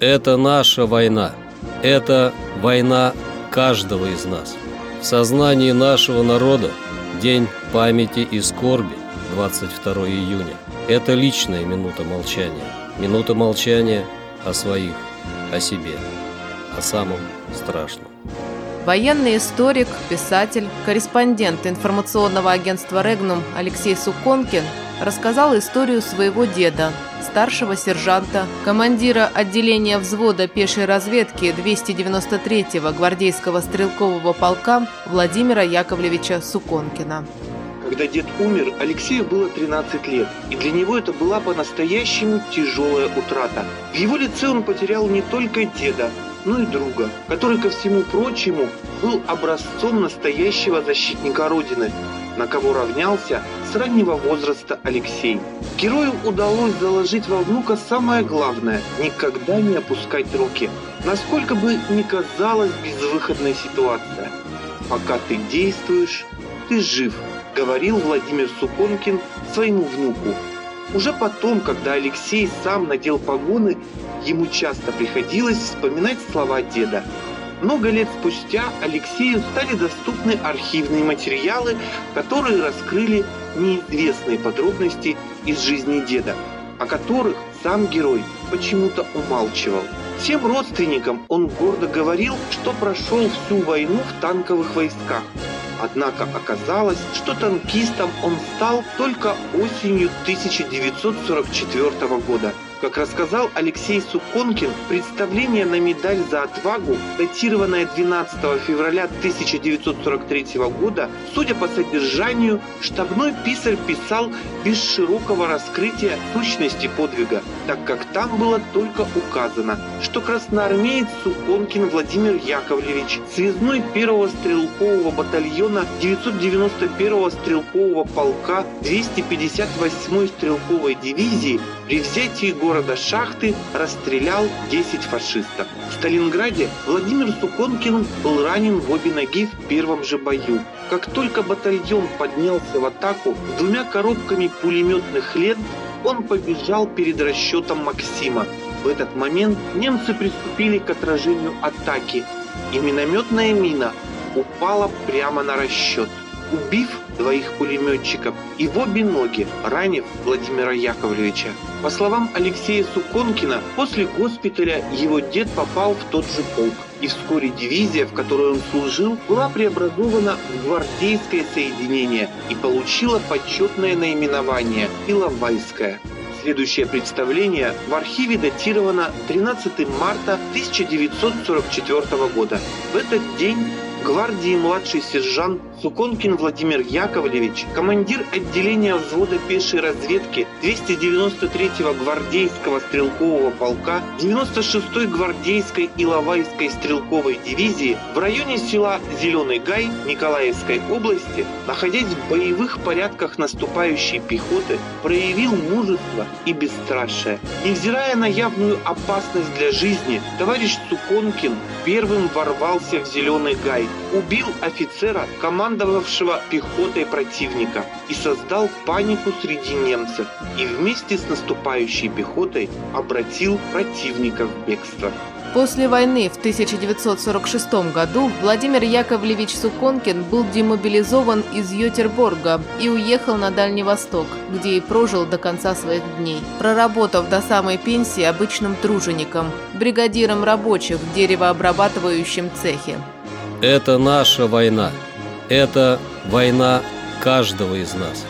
Это наша война. Это война каждого из нас. В сознании нашего народа День памяти и скорби 22 июня. Это личная минута молчания. Минута молчания о своих, о себе, о самом страшном. Военный историк, писатель, корреспондент информационного агентства «Регнум» Алексей Суконкин рассказал историю своего деда, старшего сержанта, командира отделения взвода пешей разведки 293-го гвардейского стрелкового полка Владимира Яковлевича Суконкина. Когда дед умер, Алексею было 13 лет, и для него это была по-настоящему тяжелая утрата. В его лице он потерял не только деда, но и друга, который, ко всему прочему, был образцом настоящего защитника Родины, на кого равнялся с раннего возраста Алексей. Герою удалось заложить во внука самое главное – никогда не опускать руки. Насколько бы ни казалась безвыходная ситуация. Пока ты действуешь, ты жив, говорил Владимир Суконкин своему внуку. Уже потом, когда Алексей сам надел погоны, ему часто приходилось вспоминать слова деда – много лет спустя Алексею стали доступны архивные материалы, которые раскрыли неизвестные подробности из жизни деда, о которых сам герой почему-то умалчивал. Всем родственникам он гордо говорил, что прошел всю войну в танковых войсках. Однако оказалось, что танкистом он стал только осенью 1944 года – как рассказал Алексей Суконкин, представление на медаль за отвагу, датированное 12 февраля 1943 года, судя по содержанию, штабной писарь писал без широкого раскрытия сущности подвига, так как там было только указано, что красноармеец Суконкин Владимир Яковлевич, связной первого стрелкового батальона 991-го стрелкового полка 258-й стрелковой дивизии при взятии города города Шахты расстрелял 10 фашистов. В Сталинграде Владимир Суконкин был ранен в обе ноги в первом же бою. Как только батальон поднялся в атаку двумя коробками пулеметных лент, он побежал перед расчетом Максима. В этот момент немцы приступили к отражению атаки, и минометная мина упала прямо на расчет убив двоих пулеметчиков и в обе ноги ранив Владимира Яковлевича. По словам Алексея Суконкина, после госпиталя его дед попал в тот же полк. И вскоре дивизия, в которой он служил, была преобразована в гвардейское соединение и получила почетное наименование «Иловайская». Следующее представление в архиве датировано 13 марта 1944 года. В этот день гвардии младший сержант Суконкин Владимир Яковлевич, командир отделения взвода пешей разведки 293-го гвардейского стрелкового полка 96-й гвардейской Иловайской стрелковой дивизии в районе села Зеленый Гай Николаевской области, находясь в боевых порядках наступающей пехоты, проявил мужество и бесстрашие. Невзирая на явную опасность для жизни, товарищ Суконкин первым ворвался в Зеленый Гай, убил офицера, командовавшего пехотой противника, и создал панику среди немцев, и вместе с наступающей пехотой обратил противника в бегство. После войны в 1946 году Владимир Яковлевич Суконкин был демобилизован из Йотерборга и уехал на Дальний Восток, где и прожил до конца своих дней, проработав до самой пенсии обычным тружеником, бригадиром рабочих в деревообрабатывающем цехе. Это наша война. Это война каждого из нас.